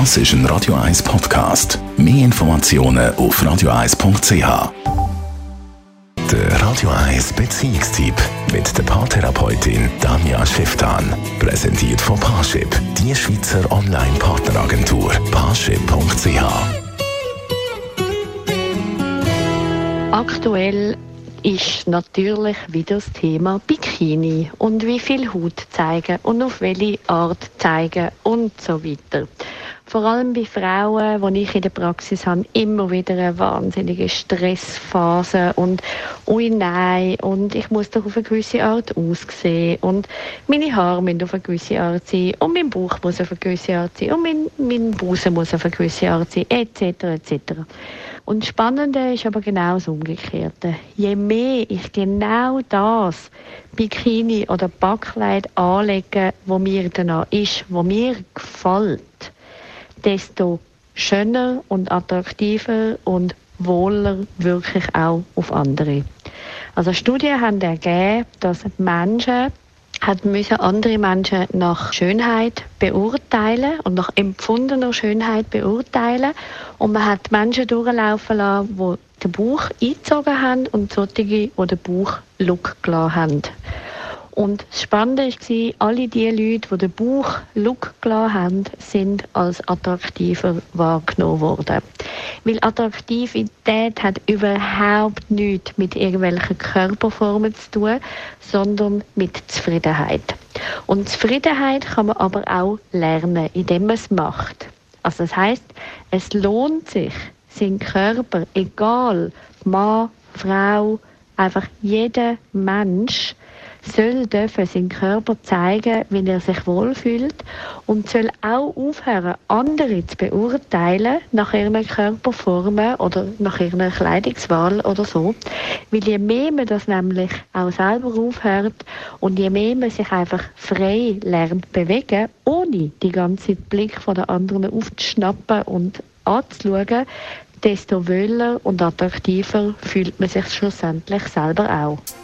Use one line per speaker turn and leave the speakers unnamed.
Das ist ein Radio 1 Podcast. Mehr Informationen auf radio1.ch. Der Radio 1 Beziehungstyp mit der Paartherapeutin Danja Schifftan. Präsentiert von Paarship, die Schweizer Online-Partneragentur. Paarship.ch.
Aktuell ist natürlich wieder das Thema Bikini und wie viel Haut zeigen und auf welche Art zeigen und so weiter. Vor allem bei Frauen, die ich in der Praxis habe, immer wieder eine wahnsinnige Stressphase und ui nein und ich muss doch auf eine gewisse Art aussehen und meine Haare müssen auf eine gewisse Art sein und mein Bauch muss auf eine gewisse Art sein und mein, mein Busen muss auf eine gewisse Art sein etc. etc. Und das Spannende ist aber genau das Umgekehrte. Je mehr ich genau das Bikini oder Backkleid anlege, wo mir danach ist, wo mir gefällt, desto schöner und attraktiver und wohler wirklich auch auf andere. Also Studien haben ergeben, dass Menschen hat müssen andere Menschen nach Schönheit beurteilen und nach empfundener Schönheit beurteilen und man hat Menschen durchlaufen lassen, die den Bauch eingezogen haben und solche, die den Bauch-Look gelassen haben. Und das Spannende war, alle die Leute, die den Bauch Look gelassen haben, sind als attraktiver wahrgenommen worden. Weil Attraktivität hat überhaupt nichts mit irgendwelchen Körperformen zu tun, sondern mit Zufriedenheit. Und Zufriedenheit kann man aber auch lernen, indem man es macht. Also das heißt, es lohnt sich, seinen Körper, egal Mann, Frau, einfach jeder Mensch, soll dürfen seinen Körper zeigen, wie er sich wohlfühlt und soll auch aufhören, andere zu beurteilen nach ihren Körperformen oder nach ihrer Kleidungswahl oder so. Weil je mehr man das nämlich auch selber aufhört und je mehr man sich einfach frei lernt bewegen, ohne die ganze Blick von der anderen aufzuschnappen und anzuschauen, desto wöhler und attraktiver fühlt man sich schlussendlich selber auch.